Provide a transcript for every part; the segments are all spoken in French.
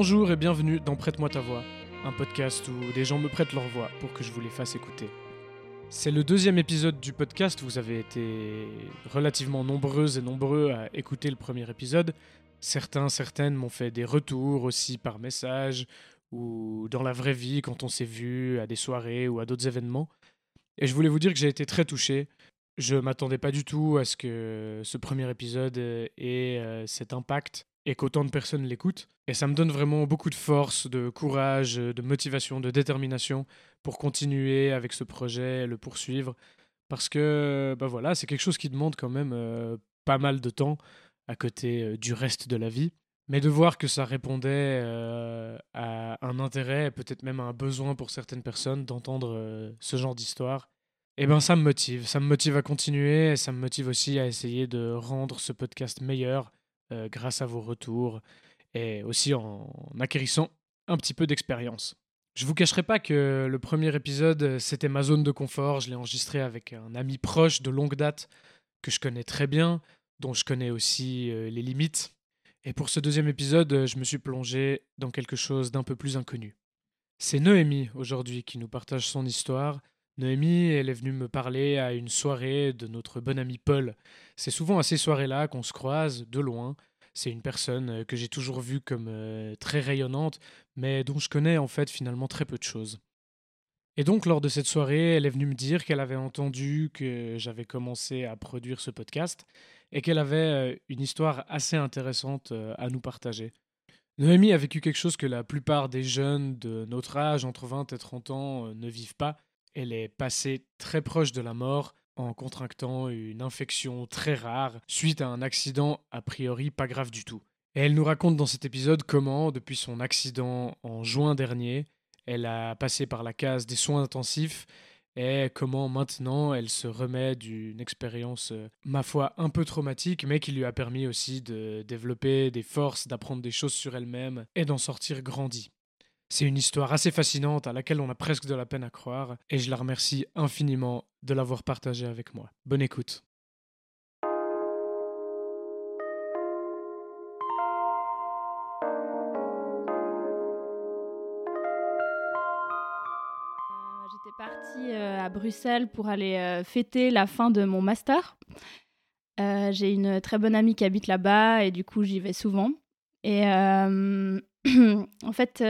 Bonjour et bienvenue dans Prête-moi ta voix, un podcast où des gens me prêtent leur voix pour que je vous les fasse écouter. C'est le deuxième épisode du podcast, vous avez été relativement nombreuses et nombreux à écouter le premier épisode. Certains, certaines m'ont fait des retours aussi par message ou dans la vraie vie quand on s'est vu à des soirées ou à d'autres événements. Et je voulais vous dire que j'ai été très touché. Je m'attendais pas du tout à ce que ce premier épisode ait euh, cet impact et qu'autant de personnes l'écoutent. Et ça me donne vraiment beaucoup de force, de courage, de motivation, de détermination pour continuer avec ce projet, le poursuivre. Parce que bah voilà, c'est quelque chose qui demande quand même euh, pas mal de temps à côté euh, du reste de la vie. Mais de voir que ça répondait euh, à un intérêt, peut-être même à un besoin pour certaines personnes d'entendre ce genre d'histoire, eh ben ça me motive. Ça me motive à continuer et ça me motive aussi à essayer de rendre ce podcast meilleur euh, grâce à vos retours et aussi en, acquérissant un petit peu d'expérience. Je vous cacherai pas que le premier épisode, c'était ma zone de confort. Je l'ai enregistré avec un ami proche de longue date que je connais très bien, dont je connais aussi euh, les limites. Et pour ce deuxième épisode, je me suis plongé dans quelque chose d'un peu plus inconnu. C'est Noémie aujourd'hui qui nous partage son histoire. Noémie, elle est venue me parler à une soirée de notre bon ami Paul. C'est souvent à ces soirées-là qu'on se croise de loin. C'est une personne euh, que j'ai toujours vue comme euh, très rayonnante, mais dont je connais en fait finalement très peu de choses. Et donc lors de cette soirée, elle est venue me dire qu'elle avait entendu que j'avais commencé à produire ce podcast et qu'elle avait euh, une histoire assez intéressante à nous partager. Noémie a vécu quelque chose que la plupart des jeunes de notre âge, entre 20 et 30 ans, ne vivent pas. Elle est passée très proche de la mort en contractant une infection très rare suite à un accident a priori pas grave du tout. Et elle nous raconte dans cet épisode comment, depuis son accident en juin dernier, elle a passé par la case des soins intensifs et comment maintenant elle se remet d'une expérience, euh, ma foi, un peu traumatique, mais qui lui a permis aussi de développer des forces, d'apprendre des choses sur elle-même et d'en sortir grandie. C'est une histoire assez fascinante à laquelle on a presque de la peine à croire et je la remercie infiniment de l'avoir partagée avec moi. Bonne écoute. Euh, j'étais partie euh, à Bruxelles pour aller euh, fêter la fin de mon master. J'ai une très bonne amie qui habite là-bas et du coup j'y vais souvent. Et en fait,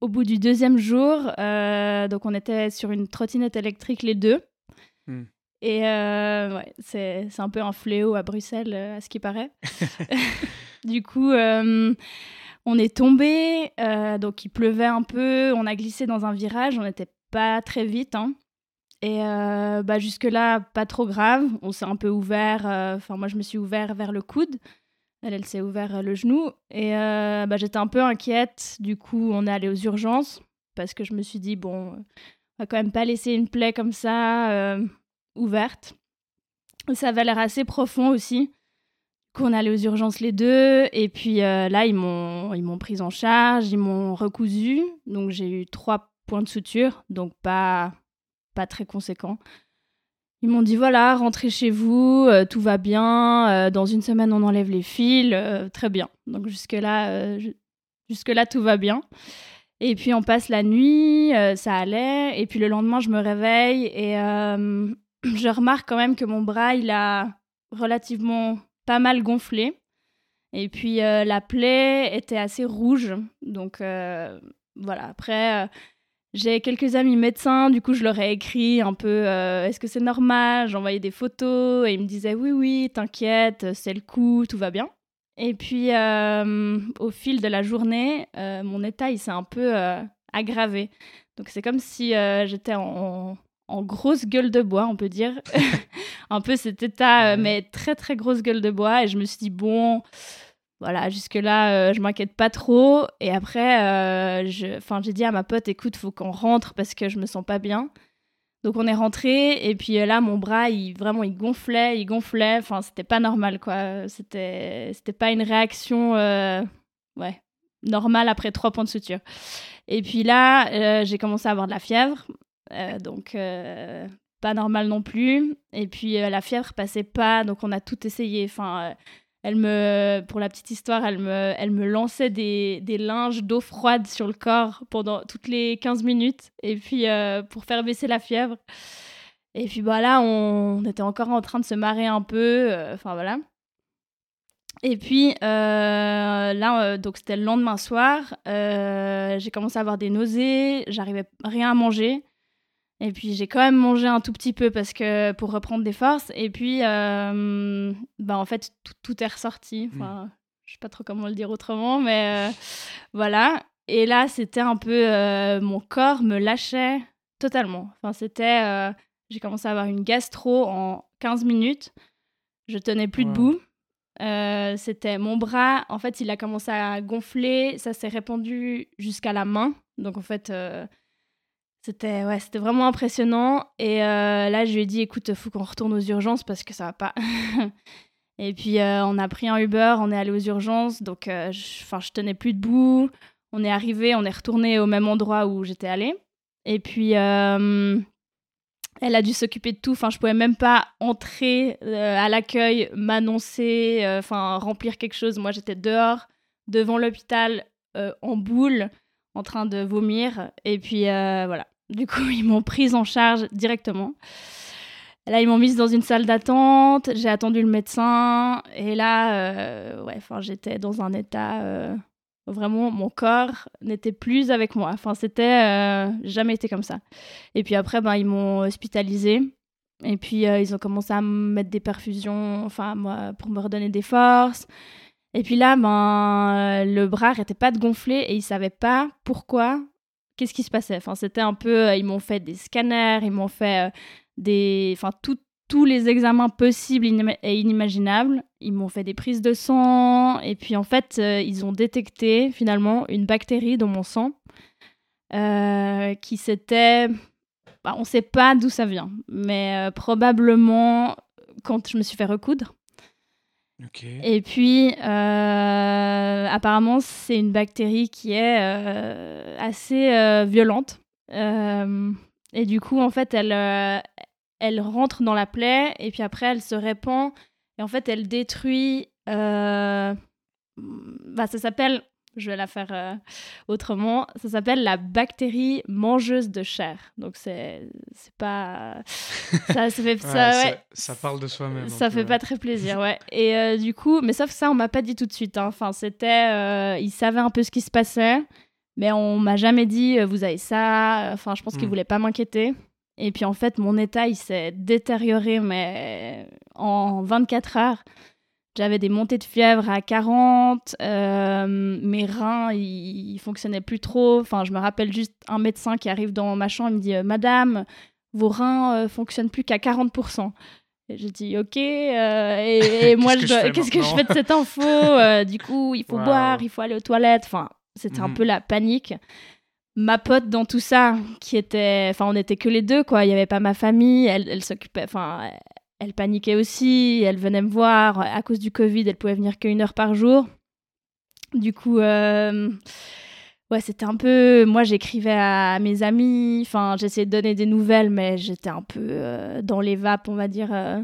au bout du deuxième jour, euh, donc on était sur une trottinette électrique les deux. Hmm. Et euh, ouais, c'est un peu un fléau à Bruxelles, euh, à ce qui paraît. du coup, on est tombé, donc il pleuvait un peu, on a glissé dans un virage, on n'était pas très vite. Hein. Et bah, jusque-là, pas trop grave. On s'est un peu ouvert, enfin moi je me suis ouvert vers le coude. Elle, elle s'est ouvert euh, le genou. Et euh, bah, j'étais un peu inquiète. Du coup, on est allé aux urgences parce que je me suis dit, bon, on va quand même pas laisser une plaie comme ça euh, ouverte. Ça avait l'air assez profond aussi. Qu'on allait aux urgences les deux. Et puis là, ils m'ont, ils m'ont prise en charge, ils m'ont recousu. Donc j'ai eu trois points de suture, donc pas, pas très conséquent. Ils m'ont dit voilà, rentrez chez vous, euh, tout va bien. Euh, dans une semaine, on enlève les fils, euh, très bien. Donc jusque là, jusque là, tout va bien. Et puis on passe la nuit, ça allait. Et puis le lendemain, je me réveille et je remarque quand même que mon bras, il a relativement pas mal gonflé. Et puis la plaie était assez rouge. Donc voilà. Après J'ai quelques amis médecins, du coup je leur ai écrit un peu euh, est-ce que c'est normal? J'envoyais des photos et ils me disaient oui, oui, t'inquiète, c'est le coup, tout va bien. Et puis euh, au fil de la journée, euh, mon état il s'est un peu aggravé. Donc c'est comme si j'étais en, en, grosse gueule de bois, on peut dire. un peu cet état, mais très très grosse gueule de bois. Et je me suis dit bon voilà, jusque-là, euh, je m'inquiète pas trop. Et après, euh, j'ai dit à ma pote, écoute, faut qu'on rentre parce que je me sens pas bien. Donc on est rentré et puis euh, là, mon bras, il vraiment, il gonflait, il gonflait. Enfin, c'était pas normal, quoi. C'était, c'était pas une réaction, ouais, normale après trois points de suture. Et puis là, j'ai commencé à avoir de la fièvre, donc pas normal non plus. Et puis la fièvre passait pas, donc on a tout essayé. Enfin elle me, pour la petite histoire, elle me, elle me lançait des, des linges d'eau froide sur le corps pendant toutes les 15 minutes, et puis euh, pour faire baisser la fièvre. Et puis voilà, bah, on, était encore en train de se marrer un peu, euh, enfin voilà. Et puis euh, là, donc c'était le lendemain soir, j'ai commencé à avoir des nausées, j'arrivais rien à manger. Et puis j'ai quand même mangé un tout petit peu parce que pour reprendre des forces. Et puis, euh, bah en fait, tout, est ressorti. Hmm. Enfin, je sais pas trop comment le dire autrement, mais euh, voilà. Et là, c'était un peu euh, mon corps me lâchait totalement. Enfin, c'était, j'ai commencé à avoir une gastro en 15 minutes. Je tenais plus debout. c'était mon bras. En fait, il a commencé à gonfler. Ça s'est répandu jusqu'à la main. Donc en fait c'était ouais, c'était vraiment impressionnant. Et euh, là, je lui ai dit, écoute, faut qu'on retourne aux urgences parce que ça va pas. et puis, euh, on a pris un Uber, on est allé aux urgences. Donc, euh, je, tenais plus debout. On est arrivé, on est retourné au même endroit où j'étais allée. Et puis, elle a dû s'occuper de tout. Enfin, je pouvais même pas entrer à l'accueil, m'annoncer, enfin, remplir quelque chose. Moi, j'étais dehors, devant l'hôpital, en boule en train de vomir. Et puis voilà. Du coup, ils m'ont prise en charge directement. Là, ils m'ont mise dans une salle d'attente. J'ai attendu le médecin. Et là, euh, ouais, enfin, j'étais dans un état euh, vraiment, mon corps n'était plus avec moi. Enfin, c'était euh, jamais été comme ça. Et puis après, ben, ils m'ont hospitalisée. Et puis, ils ont commencé à me mettre des perfusions, enfin, moi, pour me redonner des forces. Et puis là, ben, le bras n'arrêtait pas de gonfler et ils savaient pas pourquoi qu'est-ce qui se passait. Enfin, c'était un peu, euh, ils m'ont fait des scanners, ils m'ont fait euh, des, enfin, tous les examens possibles et inimaginables. Ils m'ont fait des prises de sang et puis en fait, euh, ils ont détecté finalement une bactérie dans mon sang qui s'était, bah, on ne sait pas d'où ça vient, mais probablement quand je me suis fait recoudre. Et puis, euh, apparemment, c'est une bactérie qui est euh, assez euh, violente. et du coup, en fait, elle, elle rentre dans la plaie et puis après, elle se répand. Et en fait, elle détruit. Bah, ça s'appelle je vais la faire euh, autrement. Ça s'appelle la bactérie mangeuse de chair. Donc c'est c'est pas ça, ça fait ça, ouais, ça, parle de soi-même. Ça fait pas très plaisir, ouais. Et euh, du coup, mais sauf ça, on m'a pas dit tout de suite. Hein. Enfin, c'était, euh, ils savaient un peu ce qui se passait, mais on m'a jamais dit vous avez ça. Enfin, je pense qu'ils hmm. voulaient pas m'inquiéter. Et puis en fait, mon état, il s'est détérioré, mais en 24 heures. J'avais des montées de fièvre à 40, euh, mes reins, ils, fonctionnaient plus trop. Enfin, je me rappelle juste un médecin qui arrive dans ma chambre, il me dit euh, Madame, vos reins euh, fonctionnent plus qu'à 40%. Et j'ai dit ok, et, moi qu'est-ce que je fais de cette info Du coup, il faut boire, il faut aller aux toilettes. Enfin, c'était un mhm. peu la panique. Ma pote dans tout ça, qui était, enfin, on n'était que les deux quoi. Il y avait pas ma famille. Elle, elle s'occupait, enfin, elle paniquait aussi, elle venait me voir. À cause du Covid, elle pouvait venir qu'une heure par jour. Du coup, euh, ouais, c'était un peu. Moi, j'écrivais à mes amis, enfin, j'essayais de donner des nouvelles, mais j'étais un peu euh, dans les vapes, on va dire, euh,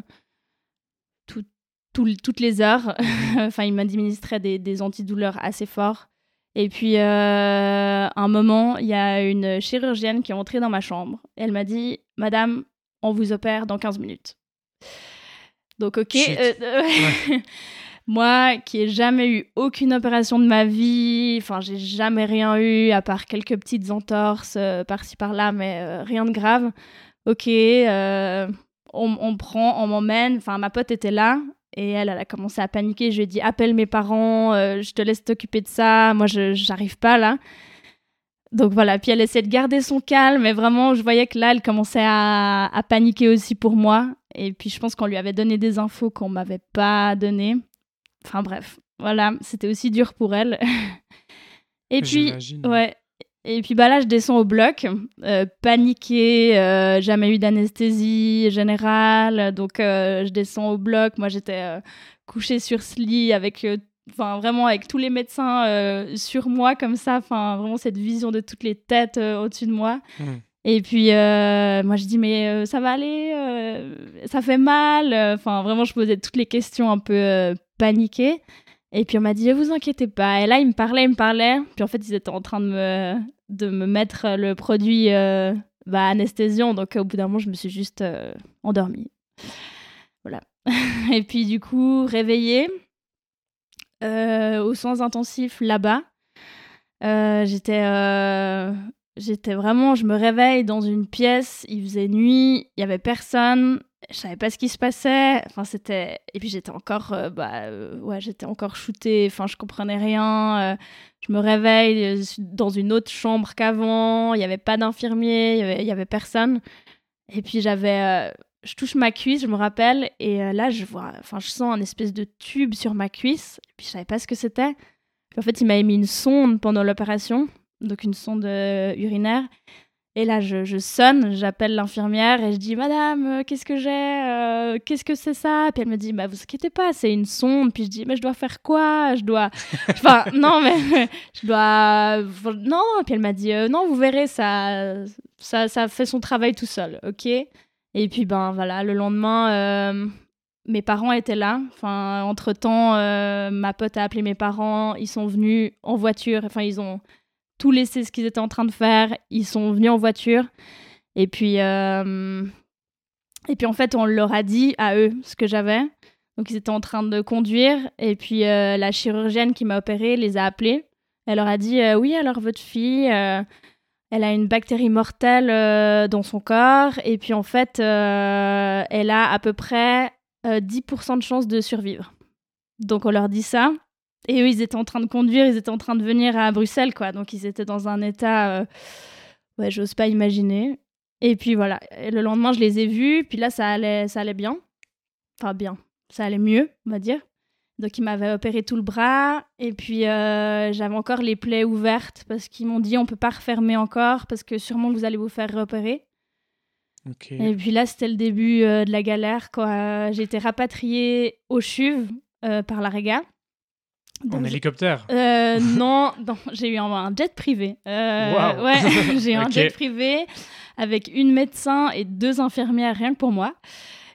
toutes les heures. enfin, il m'administrait des, des antidouleurs assez forts. Et puis, un moment, il y a une chirurgienne qui est entrée dans ma chambre. Elle m'a dit Madame, on vous opère dans 15 minutes. Donc, ok. Euh, Moi, qui ai jamais eu aucune opération de ma vie, enfin, j'ai jamais rien eu à part quelques petites entorses euh, par-ci par-là, mais euh, rien de grave. Ok, euh, on, on prend, on m'emmène. Enfin, ma pote était là et elle, elle a commencé à paniquer. Je lui ai dit appelle mes parents, je te laisse t'occuper de ça. Moi, je j'arrive pas là. Donc voilà, puis elle essaie de garder son calme, mais vraiment, je voyais que là, elle commençait à, à paniquer aussi pour moi. Et puis, je pense qu'on lui avait donné des infos qu'on m'avait pas données. Enfin bref, voilà, c'était aussi dur pour elle. Et puis, ouais. Et puis bah là, je descends au bloc, euh, paniquée, euh, jamais eu d'anesthésie générale, donc euh, je descends au bloc. Moi, j'étais couchée sur ce lit avec enfin vraiment avec tous les médecins sur moi comme ça, enfin vraiment cette vision de toutes les têtes au-dessus de moi. Hmm. Et puis moi je dis mais ça va aller, ça fait mal, enfin vraiment je posais toutes les questions un peu paniquée. Et puis on m'a dit, ne vous inquiétez pas. Et là, il me parlait, il me parlait. Puis en fait, ils étaient en train de me, de me mettre le produit euh, bah, anesthésiant. Donc au bout d'un moment, je me suis juste euh, endormie. Voilà. et puis du coup, réveillée euh, aux soins intensifs là-bas. j'étais j'étais vraiment, je me réveille dans une pièce, il faisait nuit, il y avait personne, je savais pas ce qui se passait. Enfin, c'était. Et puis j'étais encore. Euh, bah, euh, ouais, j'étais encore shootée. Enfin, je comprenais rien. Euh, je me réveille dans une autre chambre qu'avant. Il n'y avait pas d'infirmier. Il y avait, y avait, personne. Et puis j'avais. je touche ma cuisse, je me rappelle. Et là, je vois. Enfin, je sens un espèce de tube sur ma cuisse. Et puis je savais pas ce que c'était. en fait, il m'avait mis une sonde pendant l'opération. Donc une sonde urinaire. Et là, je, sonne, j'appelle l'infirmière et je dis Madame, euh, qu'est-ce que j'ai euh, Qu'est-ce que c'est ça? Puis elle me dit Bah, vous inquiétez pas, c'est une sonde. Puis je dis Mais je dois faire quoi? Je dois. Enfin, non, mais je dois. Non, puis elle m'a dit euh, Non, vous verrez, ça, ça, ça fait son travail tout seul, ok? Et puis, ben voilà, le lendemain. mes parents étaient là. Enfin, entre-temps, ma pote a appelé mes parents. Ils sont venus en voiture. Enfin, ils ont tout laissé ce qu'ils étaient en train de faire. Ils sont venus en voiture. Et puis, euh, et puis en fait, on leur a dit à eux ce que j'avais. Donc ils étaient en train de conduire. Et puis euh, la chirurgienne qui m'a opéré les a appelés. Elle leur a dit euh, Oui, alors votre fille, elle a une bactérie mortelle dans son corps. Et puis en fait, elle a à peu près 10% de chances de survivre. Donc on leur dit ça. Et eux, ils étaient en train de conduire, ils étaient en train de venir à Bruxelles, quoi. Donc, ils étaient dans un état. Euh, ouais, j'ose pas imaginer. Et puis voilà. le lendemain, je les ai vus. Puis là, ça allait, ça allait bien. Enfin, bien. Ça allait mieux, on va dire. Donc, ils m'avaient opéré tout le bras. Et puis, euh, j'avais encore les plaies ouvertes parce qu'ils m'ont dit on peut pas refermer encore parce que sûrement vous allez vous faire repérer. Et puis là, c'était le début euh, de la galère. J'ai été rapatriée au CHUV par la Rega. En hélicoptère euh, Non, j'ai eu un, jet privé. Euh, ouais, j'ai eu un jet privé avec une médecin et deux infirmières rien que pour moi.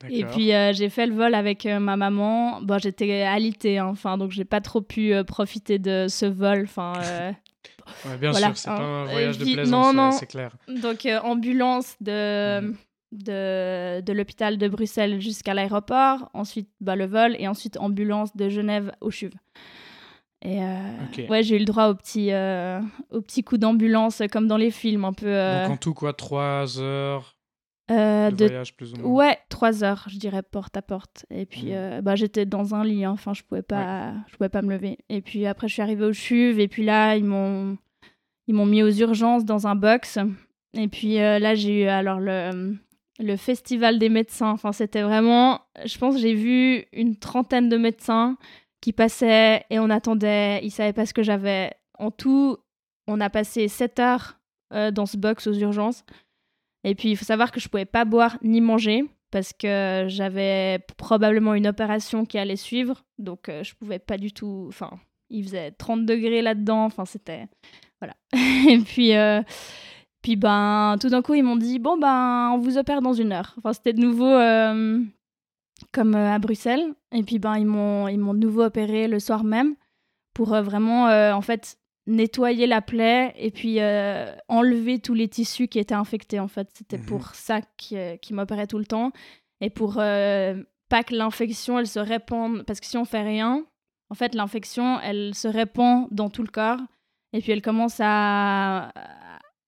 Et puis euh, j'ai fait le vol avec ma maman. Bon, j'étais alitée, hein, enfin donc j'ai pas trop pu profiter de ce vol. Enfin. bien sûr, c'est pas un voyage de plaisance, c'est clair. Donc ambulance de. Mhm. de, de l'hôpital de Bruxelles jusqu'à l'aéroport, ensuite bah, le vol et ensuite ambulance de Genève au CHUV. Et euh, ouais, j'ai eu le droit au petit, euh, au petit coup d'ambulance comme dans les films, un peu. Euh, Donc en tout quoi, trois heures de, voyage plus ou moins. Ouais, trois heures, je dirais porte à porte. Et puis mmh. bah j'étais dans un lit, hein. enfin je pouvais pas, je pouvais pas me lever. Et puis après je suis arrivée au CHUV et puis là ils m'ont, ils m'ont mis aux urgences dans un box. Et puis là j'ai eu alors le le festival des médecins. Enfin, c'était vraiment, je pense, j'ai vu une trentaine de médecins qui passait et on attendait. Ils savaient pas ce que j'avais. En tout, on a passé 7 heures euh, dans ce box aux urgences. Et puis, il faut savoir que je pouvais pas boire ni manger parce que j'avais probablement une opération qui allait suivre. Donc, euh, je pouvais pas du tout. Enfin, il faisait 30 degrés là-dedans. Enfin, c'était. Voilà. et puis. Euh, puis ben tout d'un coup ils m'ont dit bon ben on vous opère dans une heure. Enfin c'était de nouveau comme euh, à Bruxelles. Et puis ben, ils m'ont ils m'ont de nouveau opéré le soir même pour euh, vraiment euh, en fait nettoyer la plaie et puis enlever tous les tissus qui étaient infectés en fait. C'était mhm. pour ça qu'ils qui m'opéraient tout le temps et pour pas que l'infection elle se répande parce que si on fait rien en fait, l'infection, elle se répand dans tout le corps et puis elle commence à,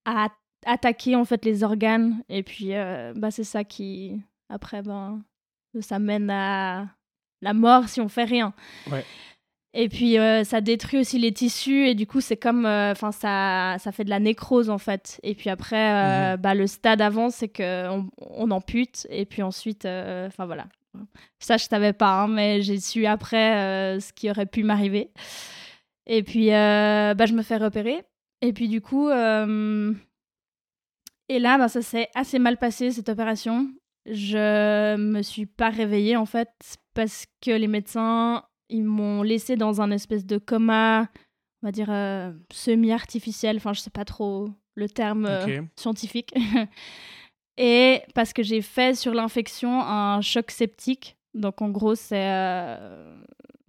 à attaquer en fait les organes et puis euh, bah, c'est ça qui après ben ça mène à la mort si on fait rien. Et puis euh, ça détruit aussi les tissus et du coup c'est comme euh, enfin ça ça fait de la nécrose en fait. Et puis après mhm. bah, le stade avant c'est que on, ampute et puis ensuite enfin voilà. Ça je savais pas hein, mais j'ai su après ce qui aurait pu m'arriver. Et puis bah, je me fais repérer et puis du coup et là, ben, ça s'est assez mal passé, cette opération. Je me suis pas réveillée, en fait, parce que les médecins, ils m'ont laissé dans un espèce de coma, on va dire, euh, semi-artificiel. Enfin, je sais pas trop le terme euh, scientifique. Et parce que j'ai fait sur l'infection un choc septique. Donc, en gros, c'est... Euh,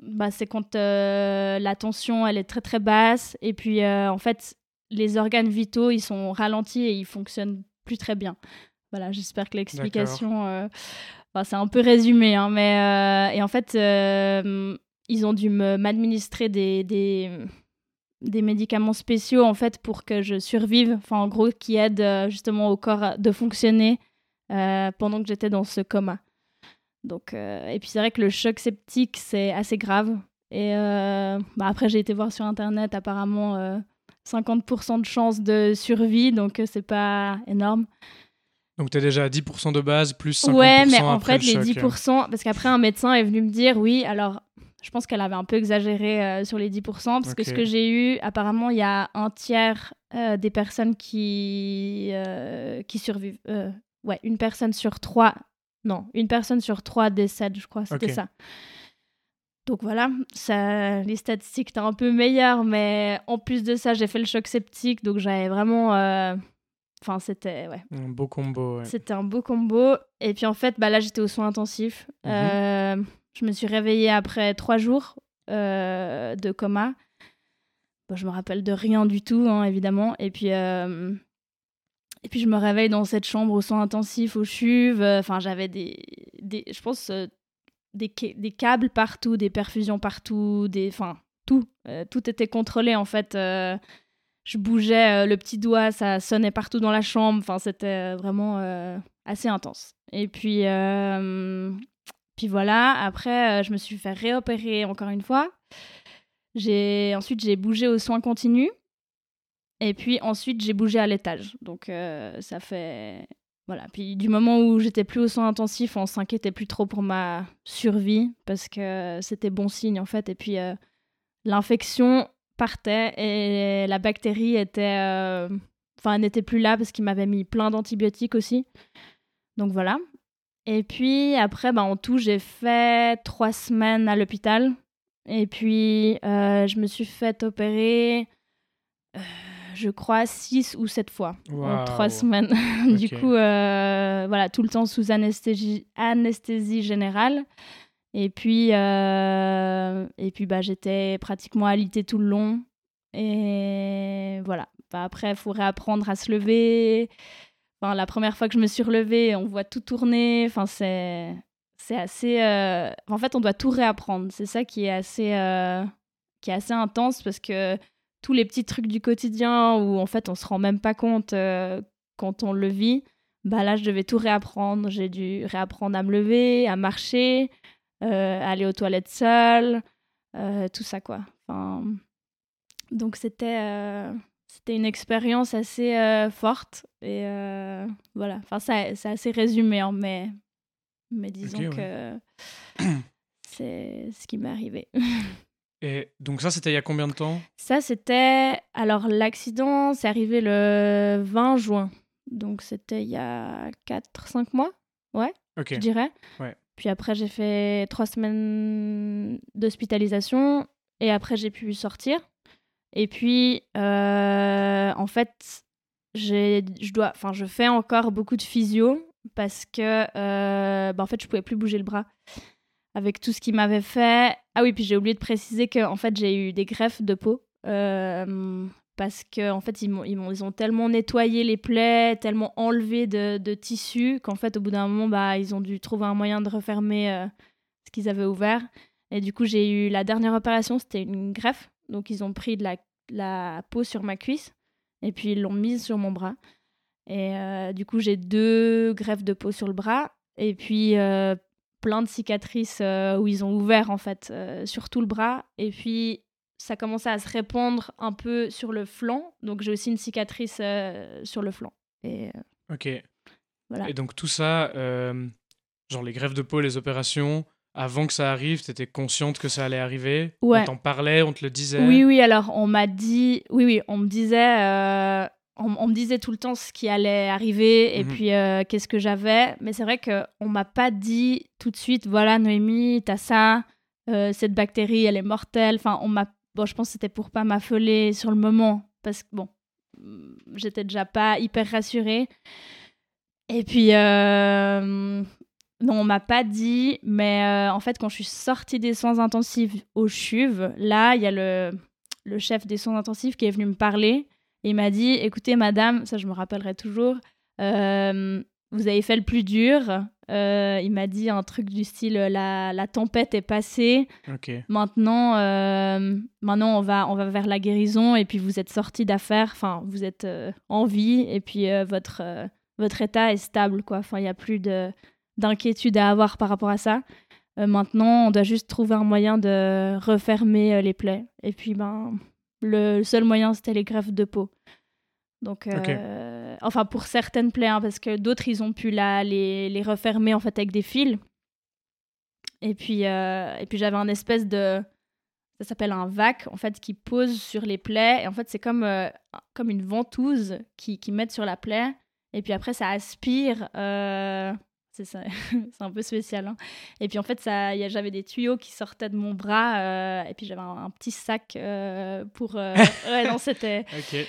bah, c'est quand la tension elle est très très basse et puis en fait les organes vitaux, ils sont ralentis et ils fonctionnent plus très bien. Voilà, j'espère que l'explication, euh, c'est un peu résumé, hein, mais euh, et en fait, euh, ils ont dû m'administrer des, des, des, médicaments spéciaux en fait pour que je survive, enfin en gros qui aident justement au corps de fonctionner pendant que j'étais dans ce coma. Donc, et puis c'est vrai que le choc septique c'est assez grave. Et bah, après j'ai été voir sur internet, apparemment 50% de chance de survie, donc c'est pas énorme. Donc tu es déjà à 10% de base, plus 50% Ouais, mais en fait, les 10%, parce qu'après, un médecin est venu me dire, oui, alors je pense qu'elle avait un peu exagéré euh, sur les 10%, parce que ce que j'ai eu, apparemment, il y a un tiers euh, des personnes qui, qui survivent. ouais, une personne sur trois. Non, une personne sur trois décède, je crois, c'était ça. Donc voilà, ça, les statistiques étaient un peu meilleures, mais en plus de ça, j'ai fait le choc sceptique, donc j'avais vraiment. Euh, enfin, c'était. Ouais. Un beau combo. Ouais. C'était un beau combo. Et puis en fait, bah, là, j'étais aux soins intensifs. Mhm. Euh, je me suis réveillée après trois jours euh, de coma. Bon, je me rappelle de rien du tout, hein, évidemment. Et puis. Et puis je me réveille dans cette chambre aux soins intensifs, au CHUV. Enfin, j'avais des, des, je pense, des, des, câbles partout, des perfusions partout, des, enfin tout, euh, tout était contrôlé en fait. Euh, je bougeais euh, le petit doigt, ça sonnait partout dans la chambre. Enfin, c'était vraiment assez intense. Et puis, puis voilà. Après, je me suis fait réopérer encore une fois. J'ai ensuite j'ai bougé aux soins continus. Et puis ensuite j'ai bougé à l'étage. Donc ça fait voilà, puis du moment où j'étais plus au soin intensif, on s'inquiétait plus trop pour ma survie parce que c'était bon signe en fait. Et puis euh, l'infection partait et la bactérie était, euh, enfin, n'était plus là parce qu'il m'avait mis plein d'antibiotiques aussi. Donc voilà. Et puis après, bah, en tout, j'ai fait trois semaines à l'hôpital. Et puis euh, je me suis fait opérer je crois, six ou sept fois en trois semaines. du coup, euh, voilà, tout le temps sous anesthésie, anesthésie générale. Et puis, euh, et puis bah, j'étais pratiquement alitée tout le long. Et voilà. Bah, après, il faut réapprendre à se lever. La première fois que je me suis relevée, on voit tout tourner. Enfin, c'est, c'est assez. Euh, en fait, on doit tout réapprendre. C'est ça qui est assez, qui est assez intense parce que tous les petits trucs du quotidien où en fait on se rend même pas compte euh, quand on le vit, bah là je devais tout réapprendre. J'ai dû réapprendre à me lever, à marcher, euh, aller aux toilettes seule, euh, tout ça quoi. Enfin, donc c'était c'était une expérience assez forte et voilà. Enfin c'est assez résumé hein, mais mais disons que c'est ce qui m'est arrivé. Et donc ça, c'était il y a combien de temps? Ça, c'était... Alors l'accident, c'est arrivé le 20 juin. Donc c'était il y a 4-5 mois. Ouais, je dirais. Ouais. Puis après, j'ai fait 3 semaines d'hospitalisation. Et après, j'ai pu sortir. Et puis, euh, en fait, je dois... Je fais encore beaucoup de physio parce que, euh, bah, en fait, je pouvais plus bouger le bras avec tout ce qu'il m'avait fait. Ah oui, puis j'ai oublié de préciser que fait j'ai eu des greffes de peau euh, parce que en fait ils, ont, ils, ont, tellement nettoyé les plaies, tellement enlevé de, de tissu qu'en fait au bout d'un moment bah ils ont dû trouver un moyen de refermer euh, ce qu'ils avaient ouvert. Et du coup, j'ai eu la dernière opération, c'était une greffe. Donc, ils ont pris de la, peau sur ma cuisse et puis ils l'ont mise sur mon bras. Et euh, du coup, j'ai deux greffes de peau sur le bras et puis euh, plein de cicatrices où ils ont ouvert en fait sur tout le bras. Et puis ça commençait à se répandre un peu sur le flanc. Donc j'ai aussi une cicatrice sur le flanc. Et, ok. Voilà. Et donc tout ça, genre les greffes de peau, les opérations, avant que ça arrive, tu étais consciente que ça allait arriver? Ouais. On t'en parlait, on te le disait? Oui, oui, alors on m'a dit, oui, oui, on me disait, euh, on, me disait tout le temps ce qui allait arriver et mhm. puis euh, qu'est-ce que j'avais. Mais c'est vrai qu'on m'a pas dit tout de suite, voilà, Noémie, t'as ça, euh, cette bactérie, elle est mortelle. Enfin, on m'a, bon, je pense que c'était pour pas m'affoler sur le moment parce que bon, j'étais déjà pas hyper rassurée. Et puis, non, on m'a pas dit, mais euh, en fait, quand je suis sortie des soins intensifs au CHUV, là, il y a le, le, chef des soins intensifs qui est venu me parler et il m'a dit Écoutez, madame, ça je me rappellerai toujours, euh, vous avez fait le plus dur. Euh, il m'a dit un truc du style la, la tempête est passée. Maintenant, maintenant on, va, on va vers la guérison et puis vous êtes sorti d'affaires, enfin, vous êtes en vie et puis votre, votre état est stable, quoi. Enfin, il n'y a plus de d'inquiétude à avoir par rapport à ça. Euh, maintenant, on doit juste trouver un moyen de refermer euh, les plaies. Et puis, ben, le seul moyen, c'était les greffes de peau. Donc, euh, enfin, pour certaines plaies, hein, parce que d'autres, ils ont pu la, les, les, refermer en fait avec des fils. Et puis, et puis j'avais un espèce de. Ça s'appelle un vac, en fait, qui pose sur les plaies. Et en fait, c'est comme, comme une ventouse qui, qui met sur la plaie. Et puis après, ça aspire c'est un peu spécial. Hein. Et puis en fait, j'avais des tuyaux qui sortaient de mon bras euh, et puis j'avais un, petit sac euh, pour. Euh, ouais, non, c'était.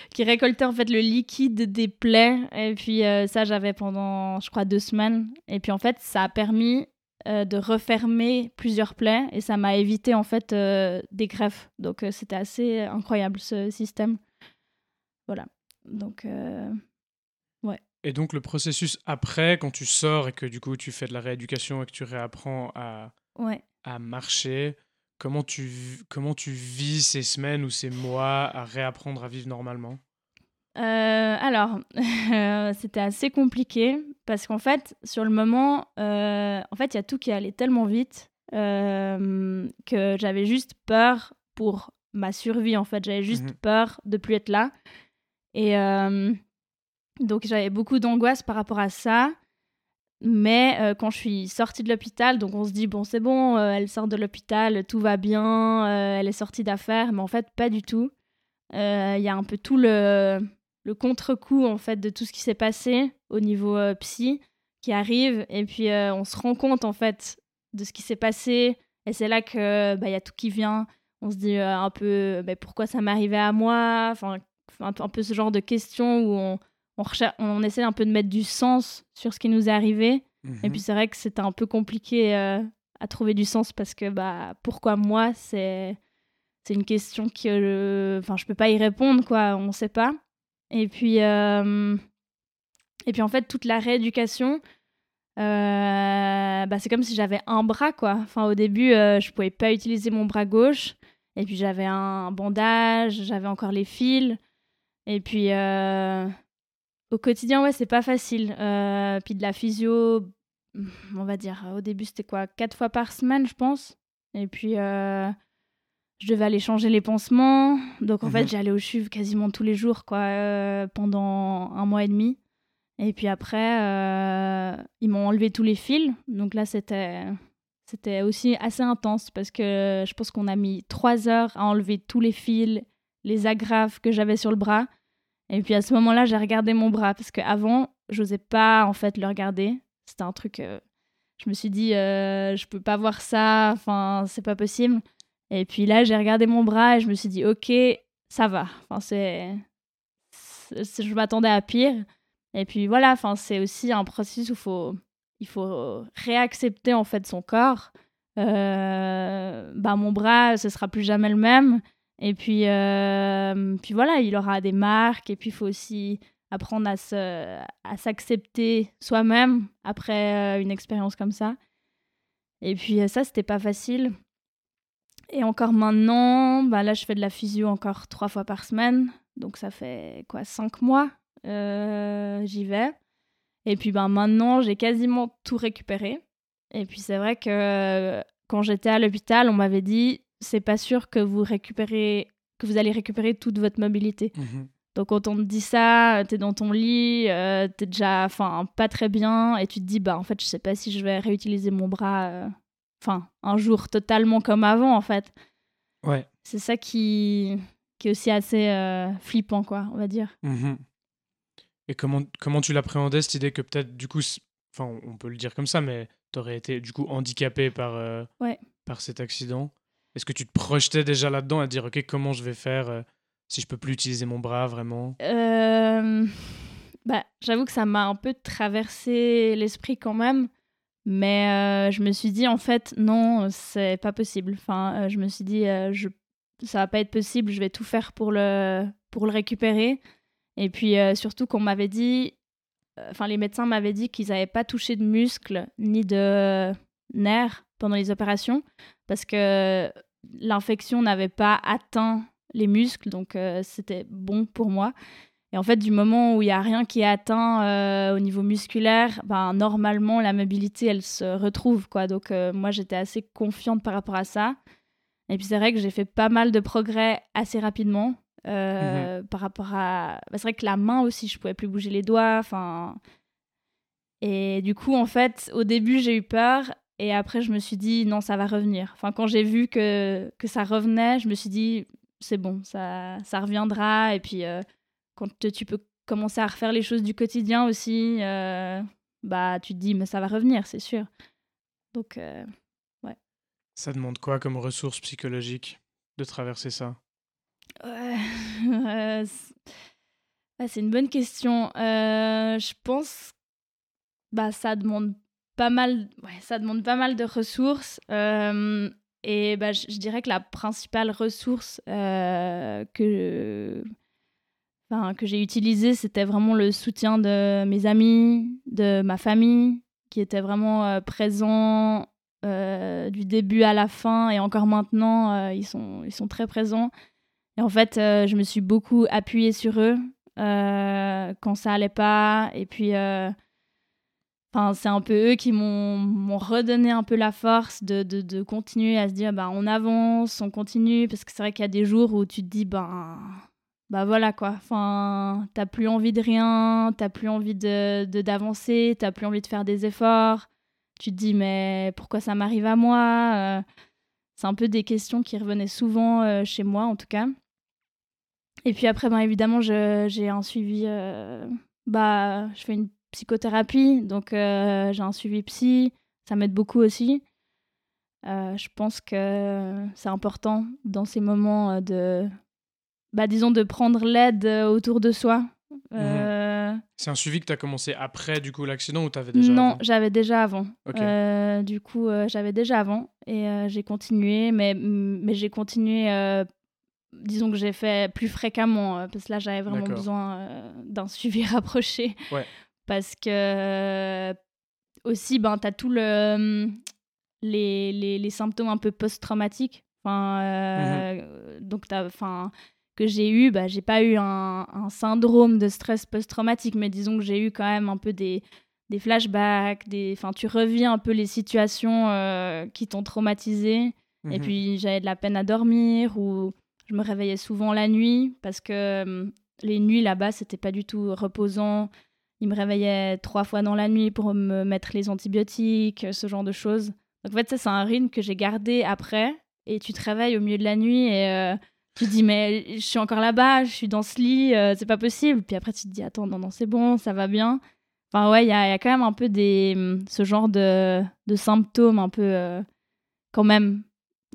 qui récoltait en fait le liquide des plaies. Et puis ça, j'avais pendant, je crois, deux semaines. Et puis en fait, ça a permis de refermer plusieurs plaies et ça m'a évité en fait des greffes. Donc c'était assez incroyable ce système. Voilà. Donc. Et donc le processus après, quand tu sors et que du coup tu fais de la rééducation et que tu réapprends à, à marcher, comment tu, comment tu vis ces semaines ou ces mois à réapprendre à vivre normalement? Euh, alors, c'était assez compliqué parce qu'en fait, sur le moment, euh, en fait, il y a tout qui allait tellement vite euh, que j'avais juste peur pour ma survie. En fait, j'avais juste mmh peur de plus être là. Et donc j'avais beaucoup d'angoisse par rapport à ça. Mais euh, quand je suis sortie de l'hôpital, donc on se dit, bon, c'est bon, euh, elle sort de l'hôpital, tout va bien, euh, elle est sortie d'affaires, mais en fait, pas du tout. Il y a un peu tout le, le contre-coup, en fait, de tout ce qui s'est passé au niveau psy qui arrive, et puis on se rend compte, en fait, de ce qui s'est passé, et c'est là que bah, y a tout qui vient. On se dit un peu, bah, pourquoi ça m'arrivait à moi, enfin, un peu ce genre de questions où on on, on essaie un peu de mettre du sens sur ce qui nous est arrivé. Et puis mhm. c'est vrai que c'était un peu compliqué euh, à trouver du sens parce que bah pourquoi moi? C'est c'est une question que je... enfin je peux pas y répondre quoi, on sait pas. Et puis euh, et puis en fait toute la rééducation euh, bah, c'est comme si j'avais un bras quoi. Enfin au début je pouvais pas utiliser mon bras gauche et puis j'avais un bandage, j'avais encore les fils et puis au quotidien, ouais, c'est pas facile. Euh, puis de la physio, on va dire, au début, c'était quoi Quatre fois par semaine, je pense. Et puis, euh, je devais aller changer les pansements. Donc, en fait, mhm. j'allais au CHUV quasiment tous les jours, quoi, euh, pendant un mois et demi. Et puis après, ils m'ont enlevé tous les fils. Donc là, c'était. C'était aussi assez intense parce que je pense qu'on a mis trois heures à enlever tous les fils, les agrafes que j'avais sur le bras. Et puis à ce moment-là, j'ai regardé mon bras parce qu'avant, j'osais pas en fait le regarder. C'était un truc. Euh, je me suis dit, euh, je peux pas voir ça, enfin, c'est pas possible. Et puis là, j'ai regardé mon bras et je me suis dit, ok, ça va. Enfin, c'est. Je m'attendais à pire. Et puis voilà, enfin, c'est aussi un processus où faut, il faut réaccepter en fait son corps. Euh, bah, mon bras, ce sera plus jamais le même. Et puis, euh, puis voilà, il aura des marques. Et puis, il faut aussi apprendre à, se, à s'accepter soi-même après euh, une expérience comme ça. Et puis, euh, ça, c'était pas facile. Et encore maintenant, bah là, je fais de la physio encore trois fois par semaine. Donc, ça fait quoi, cinq mois J'y vais. Et puis, ben, maintenant, j'ai quasiment tout récupéré. Et puis, c'est vrai que quand j'étais à l'hôpital, on m'avait dit c'est pas sûr que vous récupérez que vous allez récupérer toute votre mobilité. Mmh donc quand on te dit ça, t'es dans ton lit, euh, t'es déjà enfin pas très bien et tu te dis bah en fait je sais pas si je vais réutiliser mon bras euh, enfin un jour totalement comme avant en fait. Ouais. C'est ça qui qui est aussi assez euh, flippant quoi, on va dire. Mmh et comment comment tu l'appréhendais cette idée que peut-être du coup enfin on peut le dire comme ça mais t'aurais été du coup handicapé par par cet accident? Est-ce que tu te projetais déjà là-dedans à dire ok comment je vais faire si je peux plus utiliser mon bras vraiment? Euh, bah, J'avoue que ça m'a un peu traversé l'esprit quand même. Mais euh, je me suis dit, en fait, non, c'est pas possible. Enfin, euh, je me suis dit, je, ça va pas être possible, je vais tout faire pour le, pour le récupérer. Et puis, surtout qu'on m'avait dit, enfin, les médecins m'avaient dit qu'ils n'avaient pas touché de muscles ni de nerfs pendant les opérations parce que l'infection n'avait pas atteint les muscles, donc euh, c'était bon pour moi. Et en fait, du moment où il n'y a rien qui est atteint euh, au niveau musculaire, ben, normalement, la mobilité, elle se retrouve. quoi. Donc, euh, moi, j'étais assez confiante par rapport à ça. Et puis, c'est vrai que j'ai fait pas mal de progrès assez rapidement mhm. par rapport à. Bah, c'est vrai que la main aussi, je pouvais plus bouger les doigts. Enfin. Et du coup, en fait, au début, j'ai eu peur. Et après, je me suis dit, non, ça va revenir. Enfin, quand j'ai vu que, que ça revenait, je me suis dit, c'est bon, ça, ça reviendra. Et puis, euh, quand tu peux commencer à refaire les choses du quotidien aussi, euh, bah, tu te dis, mais ça va revenir, c'est sûr. Donc, euh, ouais. Ça demande quoi comme ressources psychologiques de traverser ça? Ouais. c'est une bonne question. je pense bah ça demande pas mal ça demande pas mal de ressources et bah, je, dirais que la principale ressource euh, que, que j'ai utilisée, c'était vraiment le soutien de mes amis, de ma famille, qui étaient vraiment euh, présents euh, du début à la fin et encore maintenant, ils, sont, ils sont très présents. Et en fait, je me suis beaucoup appuyée sur eux quand ça allait pas. Et puis c'est un peu eux qui m'ont redonné un peu la force de, de, continuer à se dire bah, on avance, on continue. Parce que c'est vrai qu'il y a des jours où tu te dis bah, bah voilà quoi. Enfin, t'as plus envie de rien, t'as plus envie d'avancer, de, d'avancer t'as plus envie de faire des efforts. Tu te dis mais pourquoi ça m'arrive à moi euh, C'est un peu des questions qui revenaient souvent euh, chez moi en tout cas. Et puis après, ben, évidemment, j'ai un suivi. Euh, bah, je fais une psychothérapie, donc euh, j'ai un suivi psy, ça m'aide beaucoup aussi. Euh, je pense que c'est important dans ces moments euh, de, bah, disons, de prendre l'aide autour de soi. Mhm. C'est un suivi que tu as commencé après du coup l'accident ou tu avais déjà Non, j'avais déjà avant. du coup, j'avais déjà avant et j'ai continué, mais, mais j'ai continué disons que j'ai fait plus fréquemment, parce que là j'avais vraiment besoin d'un suivi rapproché ouais parce que aussi, ben, tu as tout le, les, les, les, symptômes un peu post-traumatiques. Enfin, mmh euh, donc, enfin, que j'ai eu, bah, j'ai pas eu un, un, syndrome de stress post-traumatique, mais disons que j'ai eu quand même un peu des, des flashbacks, des, enfin, tu revis un peu les situations euh, qui t'ont traumatisé. Et mmh puis j'avais de la peine à dormir ou je me réveillais souvent la nuit parce que les nuits là-bas c'était pas du tout reposant. Il me réveillait trois fois dans la nuit pour me mettre les antibiotiques, ce genre de choses. Donc en fait, ça, c'est un rythme que j'ai gardé après. Et tu te réveilles au milieu de la nuit et euh, tu te dis, mais je suis encore là-bas, je suis dans ce lit, euh, c'est pas possible. Puis après, tu te dis, attends, non, non, c'est bon, ça va bien. Enfin, ouais, il y, y a, quand même un peu des, ce genre de, de symptômes un peu, euh, quand même,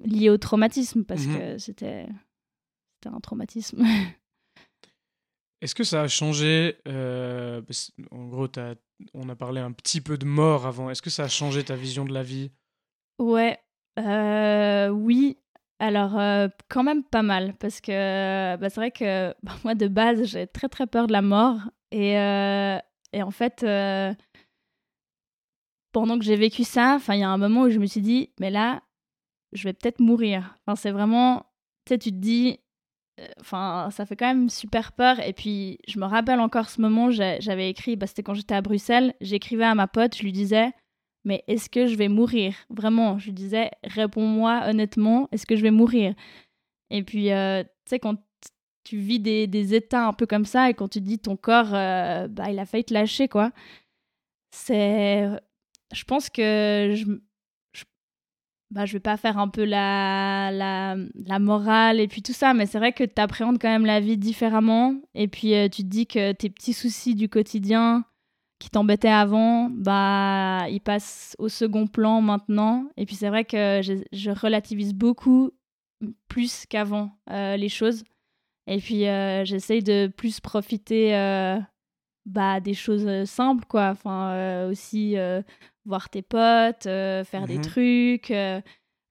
liés au traumatisme, parce mmh que c'était un traumatisme. Est-ce que ça a changé euh, En gros, on a parlé un petit peu de mort avant. Est-ce que ça a changé ta vision de la vie? Ouais, euh, oui. Alors, euh, quand même pas mal. Parce que bah, c'est vrai que bah, moi, de base, j'ai très très peur de la mort. Et, et en fait, pendant que j'ai vécu ça, il y a un moment où je me suis dit, mais là, je vais peut-être mourir. Enfin, c'est vraiment, tu sais, tu te dis, enfin, ça fait quand même super peur. Et puis, je me rappelle encore ce moment, j'avais écrit, bah, c'était quand j'étais à Bruxelles, j'écrivais à ma pote, je lui disais, mais est-ce que je vais mourir? Vraiment, je lui disais, réponds-moi honnêtement, est-ce que je vais mourir? Et puis, euh, tu sais, quand tu vis des, états un peu comme ça et quand tu dis ton corps, euh, bah, il a failli te lâcher, quoi. C'est. Je pense que je, bah, je vais pas faire un peu la, la, la morale et puis tout ça, mais c'est vrai que tu appréhendes quand même la vie différemment. Et puis euh, tu te dis que tes petits soucis du quotidien qui t'embêtaient avant, bah, ils passent au second plan maintenant. Et puis c'est vrai que je, relativise beaucoup plus qu'avant euh, les choses. Et puis euh, j'essaye de plus profiter bah, des choses simples, quoi. Enfin, aussi voir tes potes, euh, faire des mmh trucs. Euh.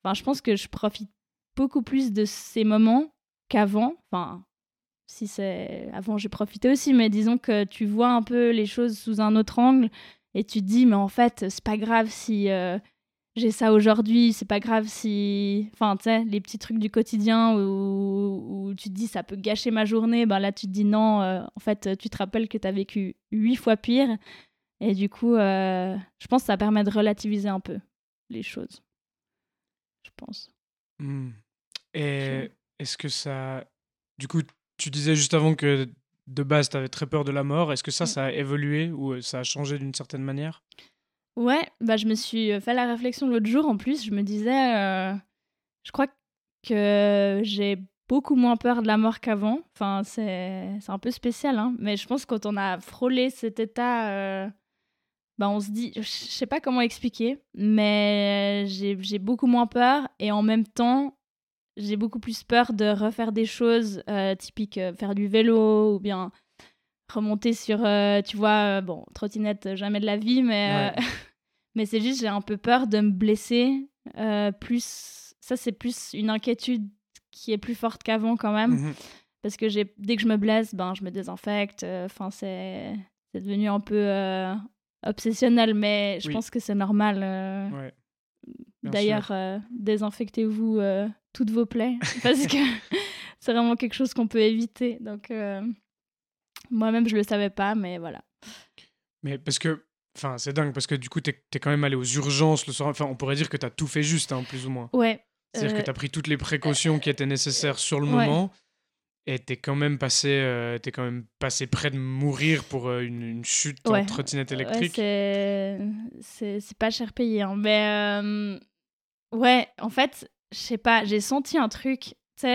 Enfin, je pense que je profite beaucoup plus de ces moments qu'avant. Enfin, si c'est avant, j'ai profité aussi, mais disons que tu vois un peu les choses sous un autre angle et tu te dis, mais en fait, c'est pas grave si euh, j'ai ça aujourd'hui, c'est pas grave si. Enfin, tu sais, les petits trucs du quotidien où, où, tu te dis, ça peut gâcher ma journée, ben là, tu te dis, non, en fait, tu te rappelles que tu as vécu huit fois pire et du coup, euh, je pense que ça permet de relativiser un peu les choses. Je pense. Mmh. Et est-ce que ça. Du coup, tu disais juste avant que de base, tu avais très peur de la mort. Est-ce que ça, mmh. ça a évolué ou euh, ça a changé d'une certaine manière? Ouais, bah, je me suis euh, fait la réflexion l'autre jour. En plus, je me disais, je crois que j'ai beaucoup moins peur de la mort qu'avant. Enfin, c'est un peu spécial, hein. mais je pense que quand on a frôlé cet état bah, on se dit, je sais pas comment expliquer, mais j'ai beaucoup moins peur et en même temps, j'ai beaucoup plus peur de refaire des choses euh, typiques, euh, faire du vélo ou bien remonter sur, euh, tu vois, bon, trottinette, jamais de la vie, mais, mais c'est juste, j'ai un peu peur de me blesser. plus, ça, c'est plus une inquiétude qui est plus forte qu'avant quand même. Mmh Parce que dès que je me blesse, ben, je me désinfecte. Enfin, c'est devenu un peu obsessionnel, mais je pense que c'est normal. Euh. D'ailleurs, euh, désinfectez-vous euh, toutes vos plaies parce que c'est vraiment quelque chose qu'on peut éviter. Donc, moi-même, je le savais pas, mais voilà. Mais parce que, enfin, c'est dingue parce que du coup, tu es, quand même allé aux urgences le soir. Enfin, on pourrait dire que tu as tout fait juste, hein, plus ou moins. Ouais. C'est-à-dire que tu as pris toutes les précautions qui étaient nécessaires sur le moment. Et t'es quand même passé, euh, es quand même passé près de mourir pour euh, une, chute en trottinette électrique. Ouais, c'est pas cher payé, hein. mais euh, ouais, en fait, je sais pas, j'ai senti un truc. Tu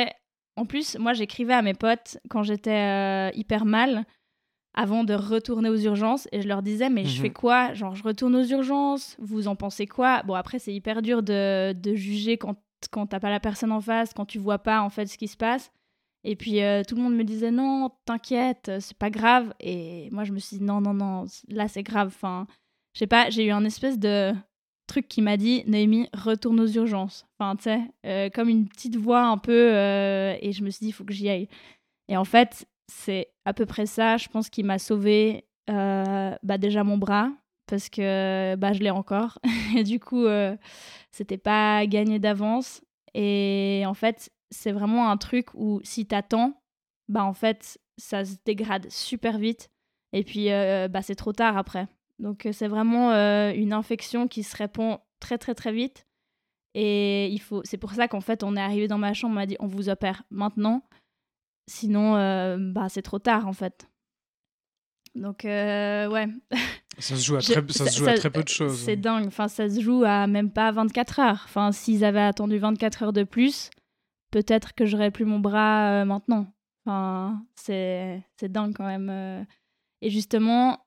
en plus, moi, j'écrivais à mes potes quand j'étais hyper mal avant de retourner aux urgences et je leur disais mais je fais mhm. quoi? Genre je retourne aux urgences vous en pensez quoi? Bon après c'est hyper dur de, de juger quand quand t'as pas la personne en face quand tu vois pas en fait ce qui se passe et puis euh, tout le monde me disait non, t'inquiète, c'est pas grave. Et moi je me suis dit non, non, non, là c'est grave. Enfin, je sais pas, j'ai eu un espèce de truc qui m'a dit Noémie, retourne aux urgences. Enfin, tu sais, euh, comme une petite voix un peu. Euh, et je me suis dit, il faut que j'y aille. Et en fait, c'est à peu près ça, je pense, qui m'a sauvé bah, déjà mon bras. Parce que bah, je l'ai encore. et du coup, c'était pas gagné d'avance. Et en fait, c'est vraiment un truc où si t'attends, bah en fait, ça se dégrade super vite. Et puis, euh, bah c'est trop tard après. Donc, euh, c'est vraiment euh, une infection qui se répand très, très, très vite. Et il faut, c'est pour ça qu'en fait, on est arrivé dans ma chambre, on m'a dit, on vous opère maintenant. Sinon, bah c'est trop tard en fait. Donc, ouais. Ça se joue à très, ça, se joue à très peu de choses. C'est dingue. Enfin, ça se joue à même pas 24 heures. Enfin, s'ils avaient attendu 24 heures de plus, peut-être que j'aurais plus mon bras euh, maintenant. Enfin, c'est, c'est dingue quand même. Euh. Et justement,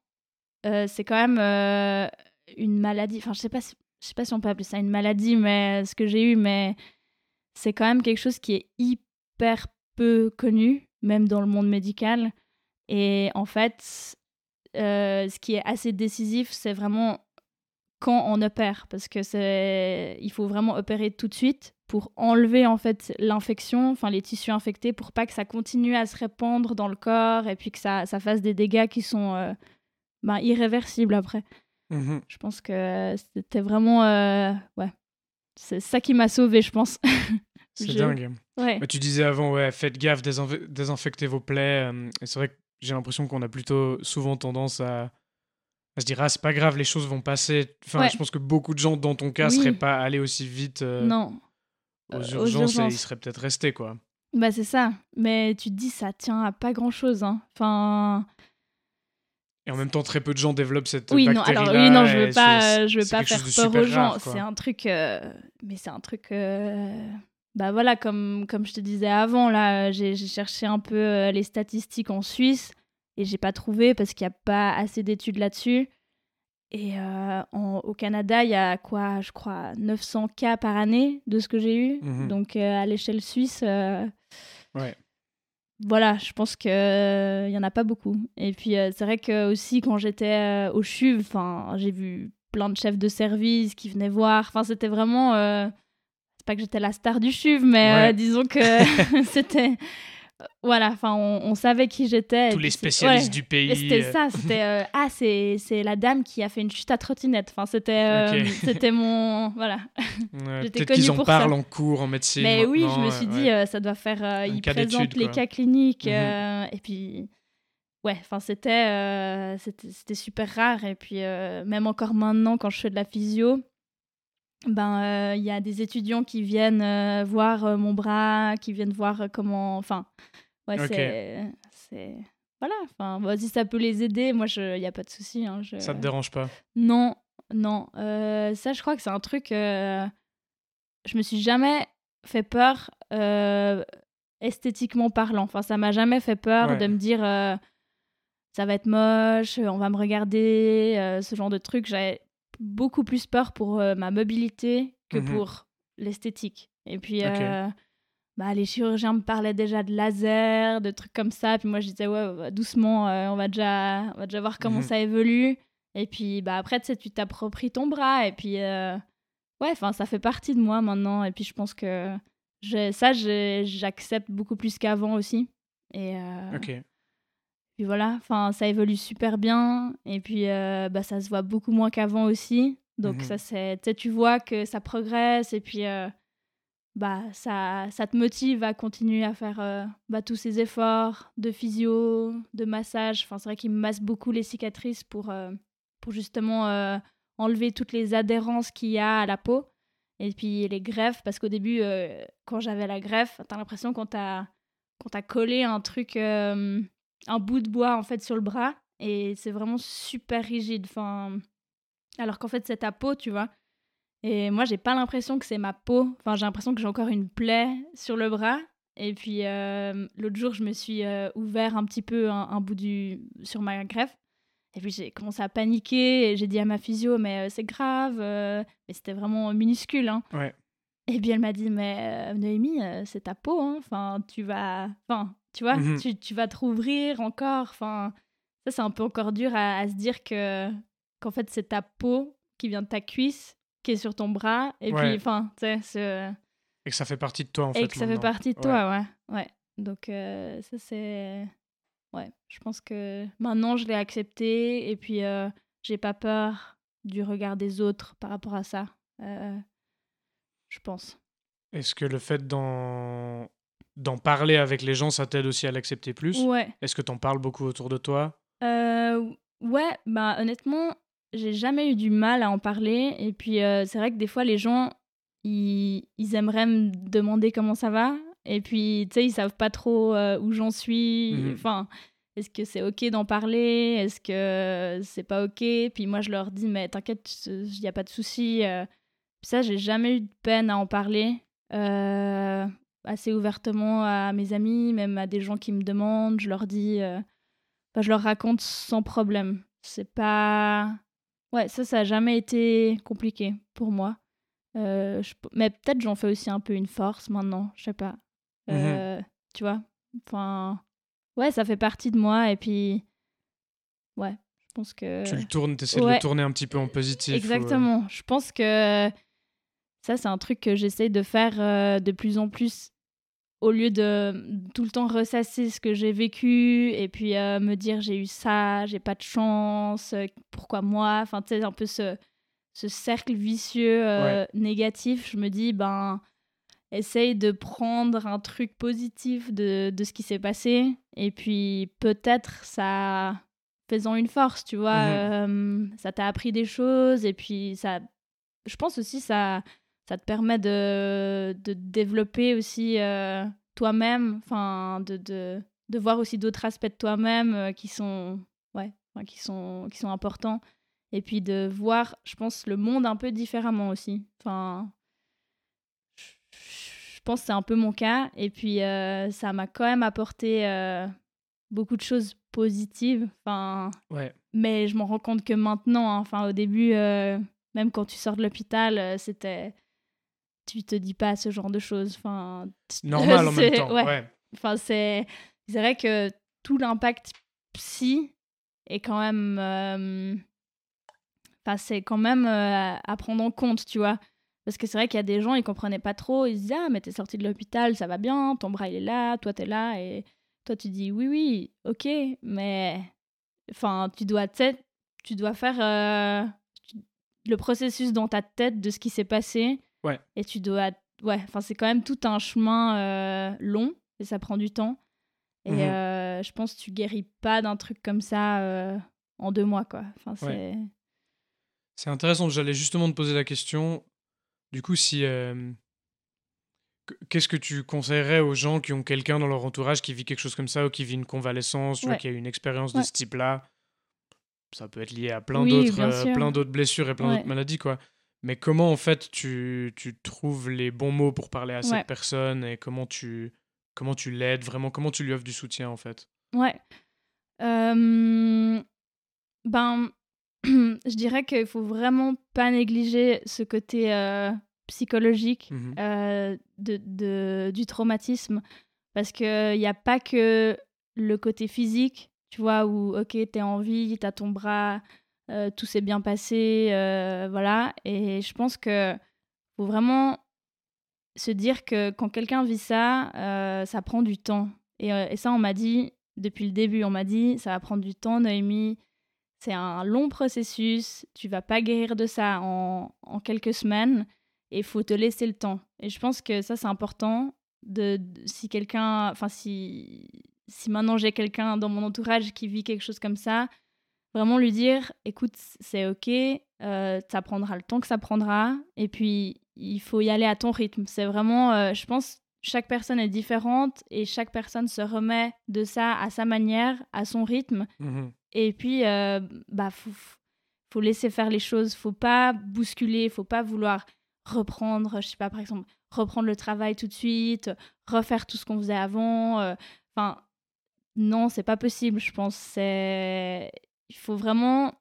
euh, c'est quand même une maladie. Enfin, je sais pas, je sais pas si on peut appeler ça une maladie, mais ce que j'ai eu, mais c'est quand même quelque chose qui est hyper peu connu, même dans le monde médical. Et en fait, ce qui est assez décisif, c'est vraiment quand on opère, parce que c'est, il faut vraiment opérer tout de suite pour enlever en fait l'infection, enfin les tissus infectés, pour pas que ça continue à se répandre dans le corps et puis que ça, ça fasse des dégâts qui sont euh, ben, irréversibles après. Mmh Je pense que c'était vraiment, euh, ouais, c'est ça qui m'a sauvé, je pense. C'est Je- dingue. ouais. Mais tu disais avant, ouais, faites gaffe, désinf- désinfectez vos plaies. euh, et c'est vrai que j'ai l'impression qu'on a plutôt souvent tendance à, à se dire, ah, c'est pas grave, les choses vont passer. Enfin, Ouais. je pense que beaucoup de gens, dans ton cas, Oui. seraient pas allés aussi vite euh, Non. aux, euh, aux urgences et ils seraient peut-être restés, quoi. Bah c'est ça. Mais tu te dis, ça tient à pas grand-chose. Hein. Enfin, Et en même temps, très peu de gens développent cette oui, non, bactérie alors oui, non, je veux pas, euh, je veux pas faire chose peur aux gens. C'est un truc, euh, mais c'est un truc, euh, bah voilà, comme comme je te disais avant, là, j'ai cherché un peu les statistiques en Suisse et j'ai pas trouvé parce qu'il y a pas assez d'études là-dessus. Et euh, en- au Canada, il y a quoi, je crois, 900 cas par année de ce que j'ai eu. Mhm. Donc euh, à l'échelle suisse. euh, Ouais. voilà, je pense qu'il il y en a pas beaucoup. Et puis c'est vrai que aussi quand j'étais au CHUV, j'ai vu plein de chefs de service qui venaient voir. Enfin, c'était vraiment c'est pas que j'étais la star du CHUV, mais Ouais. disons que c'était voilà, enfin on, on savait qui j'étais. Tous les spécialistes ouais. du pays. C'était euh, ça, c'était euh, ah c'est la dame qui a fait une chute à trottinette. Enfin c'était euh, c'était mon voilà. ouais, j'étais qu'ils en parlent en cours, en médecine. Mais oui, je me suis ouais. dit, euh, ça doit faire. euh, Un il cas présente d'étude, les cas cliniques. Mhm. euh, et puis, ouais, enfin, c'était euh, c'était super rare. Et puis, euh, même encore maintenant, quand je fais de la physio, ben, euh, il y a des étudiants qui viennent euh, voir euh, mon bras, qui viennent voir euh, comment. Enfin, ouais, c'est. Voilà, enfin, bah, si ça peut les aider, moi, il n'y a pas de souci. hein, je... Ça te dérange pas? Non, non. Euh, ça, je crois que c'est un truc. euh, Je me suis jamais fait peur euh, esthétiquement parlant. Enfin, ça m'a jamais fait peur Ouais. de me dire euh, ça va être moche, on va me regarder, euh, ce genre de truc. J'avais beaucoup plus peur pour euh, ma mobilité que Mhm. pour l'esthétique. Et puis. Euh, bah, les chirurgiens me parlaient déjà de laser, de trucs comme ça. Puis moi, je disais, ouais, doucement, euh, on, va déjà, on va déjà voir comment Mhm. ça évolue. Et puis, bah, après, tu sais, tu t'appropries ton bras. Et puis, ouais, enfin, ça fait partie de moi maintenant. Et puis, je pense que ça, j'accepte beaucoup plus qu'avant aussi. Et Ok. Puis voilà, enfin, ça évolue super bien. Et puis, euh, bah, ça se voit beaucoup moins qu'avant aussi. Donc, Mhm. ça, c'est, tu vois que ça progresse. Et puis, euh, bah, ça, ça te motive à continuer à faire euh, bah, tous ces efforts de physio, de massage. Enfin, c'est vrai qu'il me masse beaucoup les cicatrices pour, pour justement enlever toutes les adhérences qu'il y a à la peau. Et puis les greffes, parce qu'au début, quand j'avais la greffe, t'as l'impression qu'on t'a, qu'on t'a collé un truc, un bout de bois en fait sur le bras. Et c'est vraiment super rigide. Enfin, alors qu'en fait, c'est ta peau, tu vois. Et moi, j'ai pas l'impression que c'est ma peau. Enfin, j'ai l'impression que j'ai encore une plaie sur le bras. Et puis, euh, l'autre jour, je me suis euh, ouvert un petit peu un, un bout du... sur ma greffe. Et puis, j'ai commencé à paniquer. Et j'ai dit à ma physio, mais euh, c'est grave. Mais c'était vraiment minuscule. Hein. Ouais. Et puis, elle m'a dit, mais Noémie, c'est ta peau. hein. Enfin, tu vas... Enfin, tu vois, Mhm. tu, tu vas te rouvrir encore. Enfin, ça, c'est un peu encore dur à, à se dire que qu'en fait, c'est ta peau qui vient de ta cuisse qui est sur ton bras. Et Ouais. puis, enfin, tu sais, Et que ça fait partie de toi, en fait. et que ça fait partie de Ouais. toi, ouais. ouais. Donc, euh, ça, c'est. Ouais, je pense que maintenant, je l'ai accepté. Et puis, euh, j'ai pas peur du regard des autres par rapport à ça. Euh, je pense. Est-ce que le fait d'en d'en parler avec les gens, ça t'aide aussi à l'accepter plus? Ouais. Est-ce que t'en parles beaucoup autour de toi? Euh, ouais, bah honnêtement, j'ai jamais eu du mal à en parler. Et puis, euh, c'est vrai que des fois, les gens, ils, ils aimeraient me demander comment ça va. Et puis, tu sais, ils savent pas trop euh, où j'en suis. Mhm. Enfin, est-ce que c'est OK d'en parler? Est-ce que c'est pas OK? Puis moi, je leur dis, mais t'inquiète, il n'y a pas de souci. Puis ça, j'ai jamais eu de peine à en parler. euh, assez ouvertement à mes amis, même à des gens qui me demandent. Je leur dis. euh, Enfin, je leur raconte sans problème. C'est pas. Ouais, ça, ça a jamais été compliqué pour moi. Euh, je- Mais peut-être j'en fais aussi un peu une force maintenant, je sais pas. Euh, Tu vois Enfin. Ouais, ça fait partie de moi et puis. Ouais, je pense que. Tu le tournes, t'essaies de ouais. le tourner un petit peu en positif. ou, Exactement. Je pense que ça, c'est un truc que j'essaye de faire euh, de plus en plus au lieu de tout le temps ressasser ce que j'ai vécu et puis euh, me dire j'ai eu ça, j'ai pas de chance, euh, pourquoi moi? Enfin, tu sais, un peu ce, ce cercle vicieux euh, négatif, je me dis, ben, essaye de prendre un truc positif de, de ce qui s'est passé. Et puis peut-être ça, faisant une force, tu vois, mmh ça t'a appris des choses. Et puis ça, je pense aussi, ça, ça te permet de, de développer aussi euh, toi-même, enfin, de, de, de, voir aussi d'autres aspects de toi-même euh, qui sont, ouais, qui sont, qui sont importants et puis de voir, je pense, le monde un peu différemment aussi. Enfin, je pense que c'est un peu mon cas. Et puis, euh, ça m'a quand même apporté beaucoup de choses positives. Enfin, ouais. Mais je m'en rends compte que maintenant, hein, enfin, au début, même quand tu sors de l'hôpital, c'était. Tu te dis pas ce genre de choses. Enfin, Normal en même temps. Ouais. Enfin, c'est vrai que tout l'impact psy est quand même c'est quand même euh, à prendre en compte, tu vois. Parce que c'est vrai qu'il y a des gens, ils comprenaient pas trop. Ils se disaient, ah, mais t'es sorti de l'hôpital, ça va bien, ton bras il est là, toi t'es là. Et toi tu dis, oui, oui, ok, mais. Enfin, tu dois, tu dois faire euh, le processus dans ta tête de ce qui s'est passé. Ouais. Et tu dois. Ouais, enfin, c'est quand même tout un chemin euh, long et ça prend du temps. Et mmh je pense que tu guéris pas d'un truc comme ça en deux mois, quoi. Enfin, c'est. C'est intéressant, j'allais justement te poser la question. Du coup, si. Qu'est-ce que tu conseillerais aux gens qui ont quelqu'un dans leur entourage qui vit quelque chose comme ça ou qui vit une convalescence, ou qui a une expérience de ce type-là? Ça peut être lié à plein d'autres euh, plein d'autres blessures et plein d'autres maladies, quoi. Mais comment, en fait, tu, tu trouves les bons mots pour parler à cette personne et comment tu, comment tu l'aides vraiment Comment tu lui offres du soutien, en fait? Ouais. Ben, je dirais qu'il faut vraiment pas négliger ce côté euh, psychologique mmh euh, de, de, du traumatisme parce qu'il n'y a pas que le côté physique, tu vois, où ok, t'es en vie, t'as ton bras, euh, tout s'est bien passé, voilà. Et je pense que faut vraiment se dire que quand quelqu'un vit ça, ça prend du temps. Et, ça, on m'a dit depuis le début, on m'a dit, ça va prendre du temps, Noémie c'est un long processus, tu vas pas guérir de ça en, quelques semaines et faut te laisser le temps. Et je pense que ça, c'est important. De, si quelqu'un, enfin, si, si maintenant j'ai quelqu'un dans mon entourage qui vit quelque chose comme ça, vraiment lui dire écoute, c'est ok, euh, ça prendra le temps que ça prendra, et puis il faut y aller à ton rythme. C'est vraiment, euh, je pense, chaque personne est différente et chaque personne se remet de ça à sa manière, à son rythme. Mmh et puis, euh, bah, faut, faut laisser faire les choses. Faut pas bousculer. Faut pas vouloir reprendre, je sais pas, par exemple, reprendre le travail tout de suite, refaire tout ce qu'on faisait avant. Euh, enfin, non, c'est pas possible. Je pense c'est, il faut vraiment,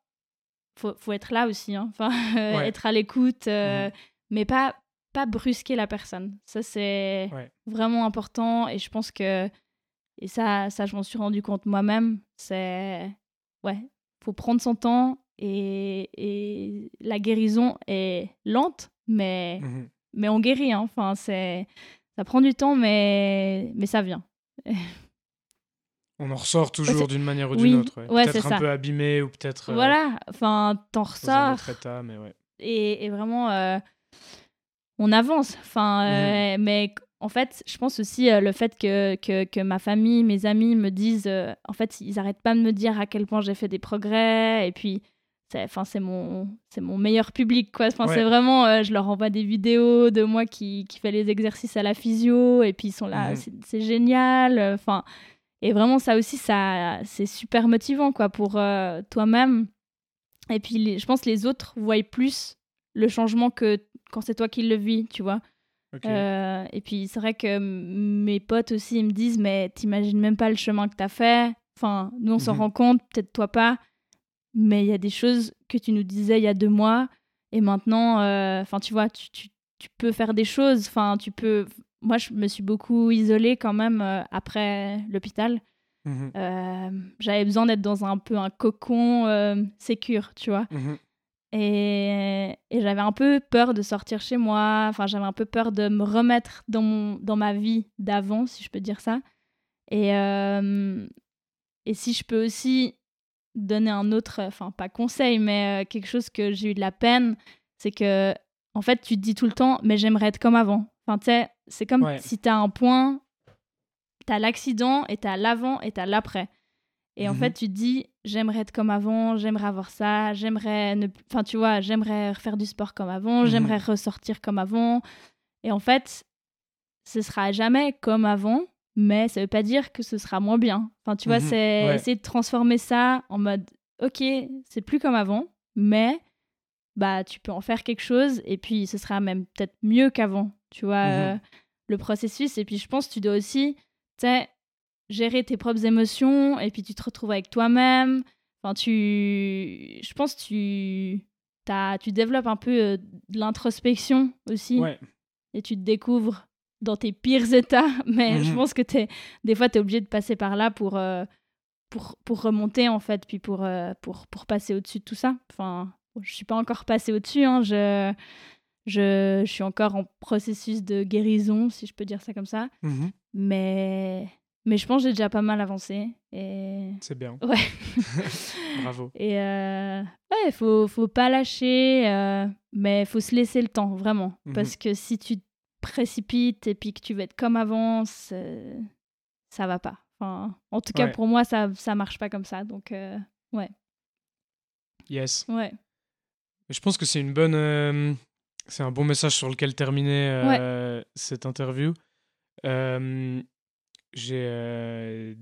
faut, faut être là aussi. Hein. Enfin, être à l'écoute, euh, mmh mais pas pas brusquer la personne. Ça c'est vraiment important. Et je pense que et ça, ça je m'en suis rendu compte moi-même. C'est ouais, faut prendre son temps et, et la guérison est lente, mais, mmh mais on guérit. Hein. Enfin, c'est, ça prend du temps, mais, mais ça vient. on en ressort toujours d'une manière ou d'une autre. peut-être un peu abîmé ou peut-être. Euh, voilà, enfin, t'en ressors. mais ouais. et, et, vraiment, euh, on avance. Enfin, mmh euh, mais en fait, je pense aussi euh, le fait que, que, ma famille, mes amis me disent, en fait, ils n'arrêtent pas de me dire à quel point j'ai fait des progrès. Et puis, c'est mon, c'est mon meilleur public, quoi. C'est vraiment, je leur envoie des vidéos de moi qui, qui fait les exercices à la physio, et puis ils sont là, mhm. c'est génial. Enfin, et vraiment, ça aussi, ça, c'est super motivant, quoi, pour toi-même. Et puis, je pense que les autres voient plus le changement que quand c'est toi qui le vis, tu vois. Euh, et puis c'est vrai que mes potes aussi ils me disent mais t'imagines même pas le chemin que t'as fait. Enfin, nous on s'en mhm. rend compte, peut-être toi pas, mais il y a des choses que tu nous disais il y a deux mois et maintenant, euh, enfin tu vois, tu, tu, tu, peux faire des choses. Enfin, tu peux. Moi, je me suis beaucoup isolée quand même euh, après l'hôpital. Mhm. J'avais besoin d'être dans un peu un cocon sécure, tu vois. Mhm. Et, j'avais un peu peur de sortir chez moi, enfin j'avais un peu peur de me remettre dans, mon, dans ma vie d'avant, si je peux dire ça. Et, euh, et si je peux aussi donner un autre, enfin pas conseil, mais euh, quelque chose que j'ai eu de la peine, c'est que, en fait, tu te dis tout le temps, mais j'aimerais être comme avant. Enfin, tu sais, c'est comme Ouais. si t'as un point, t'as l'accident et t'as l'avant et t'as l'après. Et en Mhm. fait, tu te dis, j'aimerais être comme avant, j'aimerais avoir ça, j'aimerais ne... Enfin, tu vois, j'aimerais refaire du sport comme avant, Mhm. j'aimerais ressortir comme avant. Et en fait, ce sera jamais comme avant, mais ça veut pas dire que ce sera moins bien. Enfin, tu vois, Mhm. c'est Ouais. essayer de transformer ça en mode, ok, c'est plus comme avant, mais bah tu peux en faire quelque chose et puis ce sera même peut-être mieux qu'avant. Tu vois, Mhm. euh, le processus. Et puis je pense que tu dois aussi, tu sais, gérer tes propres émotions et puis tu te retrouves avec toi-même. Enfin, tu. Je pense que tu. tu développes un peu euh, de l'introspection aussi Ouais. et tu te découvres dans tes pires états. Mais je Mhm. pense que t'es, des fois, tu es obligé de passer par là pour, euh, pour, pour remonter, en fait, puis pour, euh, pour, pour passer au-dessus de tout ça. Enfin, je suis pas encore passée au-dessus. Hein, je, je, je suis encore en processus de guérison, si je peux dire ça comme ça. Mhm. Mais, mais je pense que j'ai déjà pas mal avancé. Et C'est bien. ouais. Bravo. Et euh, ouais, faut, faut pas lâcher, euh, mais faut se laisser le temps, vraiment. Mhm. Parce que si tu te précipites et puis que tu veux être comme avant, ça va pas. Enfin, en tout cas, Ouais. pour moi, ça, ça marche pas comme ça. Donc, euh, Yes. ouais. Je pense que c'est une bonne, euh, c'est un bon message sur lequel terminer euh, cette interview. Euh, J'ai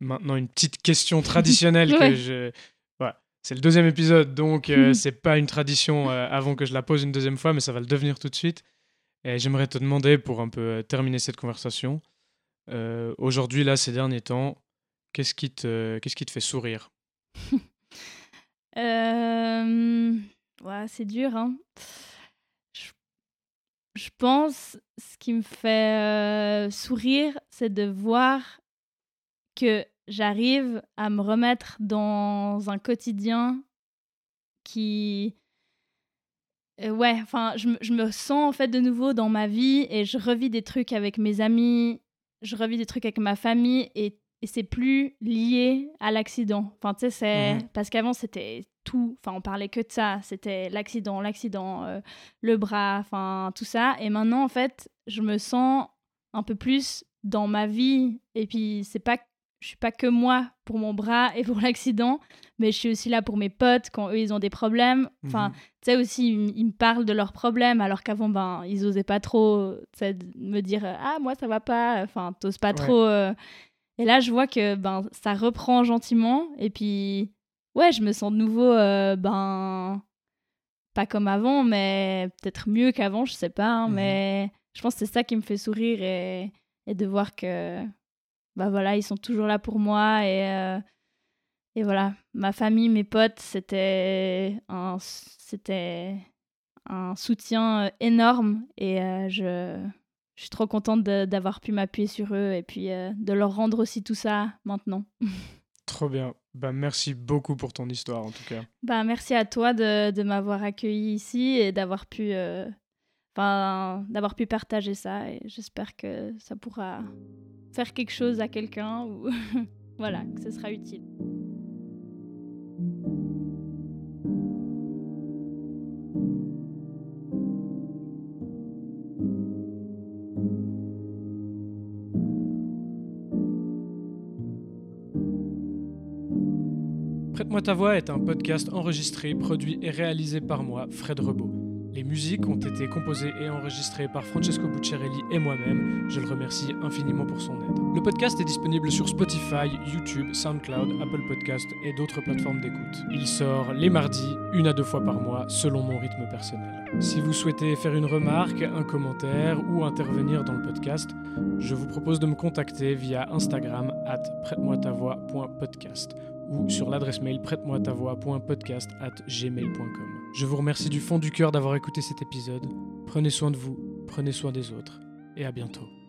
maintenant une petite question traditionnelle que Ouais. je. Voilà. C'est le deuxième épisode, donc Mhm. c'est pas une tradition avant que je la pose une deuxième fois, mais ça va le devenir tout de suite. Et j'aimerais te demander, pour un peu terminer cette conversation, aujourd'hui, là, ces derniers temps, qu'est-ce qui te, qu'est-ce qui te fait sourire? Euh, ouais, c'est dur, hein. Je, je pense, ce qui me fait euh, sourire, c'est de voir que j'arrive à me remettre dans un quotidien qui... Euh, ouais, enfin, je, me- je me sens en fait de nouveau dans ma vie et je revis des trucs avec mes amis, je revis des trucs avec ma famille et, et c'est plus lié à l'accident. Enfin, tu sais, c'est. Mhm. Parce qu'avant, c'était tout. Enfin, on parlait que de ça. C'était l'accident, l'accident, euh, le bras, enfin, tout ça. Et maintenant, en fait, je me sens un peu plus dans ma vie. Et puis, c'est pas. Je suis pas que moi pour mon bras et pour l'accident, mais je suis aussi là pour mes potes quand eux ils ont des problèmes. Enfin, Mhm. tu sais aussi, ils, me parlent de leurs problèmes alors qu'avant, ben, ils osaient pas trop me dire euh, Ah, moi, ça va pas. Enfin, t'oses pas Ouais. trop. euh. Et là, je vois que ben, ça reprend gentiment. Et puis, ouais, je me sens de nouveau, euh, ben, pas comme avant, mais peut-être mieux qu'avant, je sais pas. hein, Mhm. Mais je pense que c'est ça qui me fait sourire et, et de voir que, bah voilà, ils sont toujours là pour moi. Et. euh, et voilà, ma famille, mes potes, c'était un, c'était un soutien euh, énorme et euh, je, je suis trop contente d'avoir pu m'appuyer sur eux et puis euh, de leur rendre aussi tout ça maintenant. Trop bien. Bah, merci beaucoup pour ton histoire, en tout cas. Bah, merci à toi de, de m'avoir accueilli ici et d'avoir pu, euh, pu partager ça et j'espère que ça pourra faire quelque chose à quelqu'un ou voilà, que ce sera utile. Prête-moi ta voix est un podcast enregistré, produit et réalisé par moi, Fred Rebaud. Les musiques ont été composées et enregistrées par Francesco Bucciarelli et moi-même. Je le remercie infiniment pour son aide. Le podcast est disponible sur Spotify, YouTube, SoundCloud, Apple Podcast et d'autres plateformes d'écoute. Il sort les mardis, une à deux fois par mois, selon mon rythme personnel. Si vous souhaitez faire une remarque, un commentaire ou intervenir dans le podcast, je vous propose de me contacter via Instagram at prête-moi-ta-voix.podcast ou sur l'adresse mail prête-moi-ta-voix.podcast at gmail.com. Je vous remercie du fond du cœur d'avoir écouté cet épisode. Prenez soin de vous, prenez soin des autres, et à bientôt.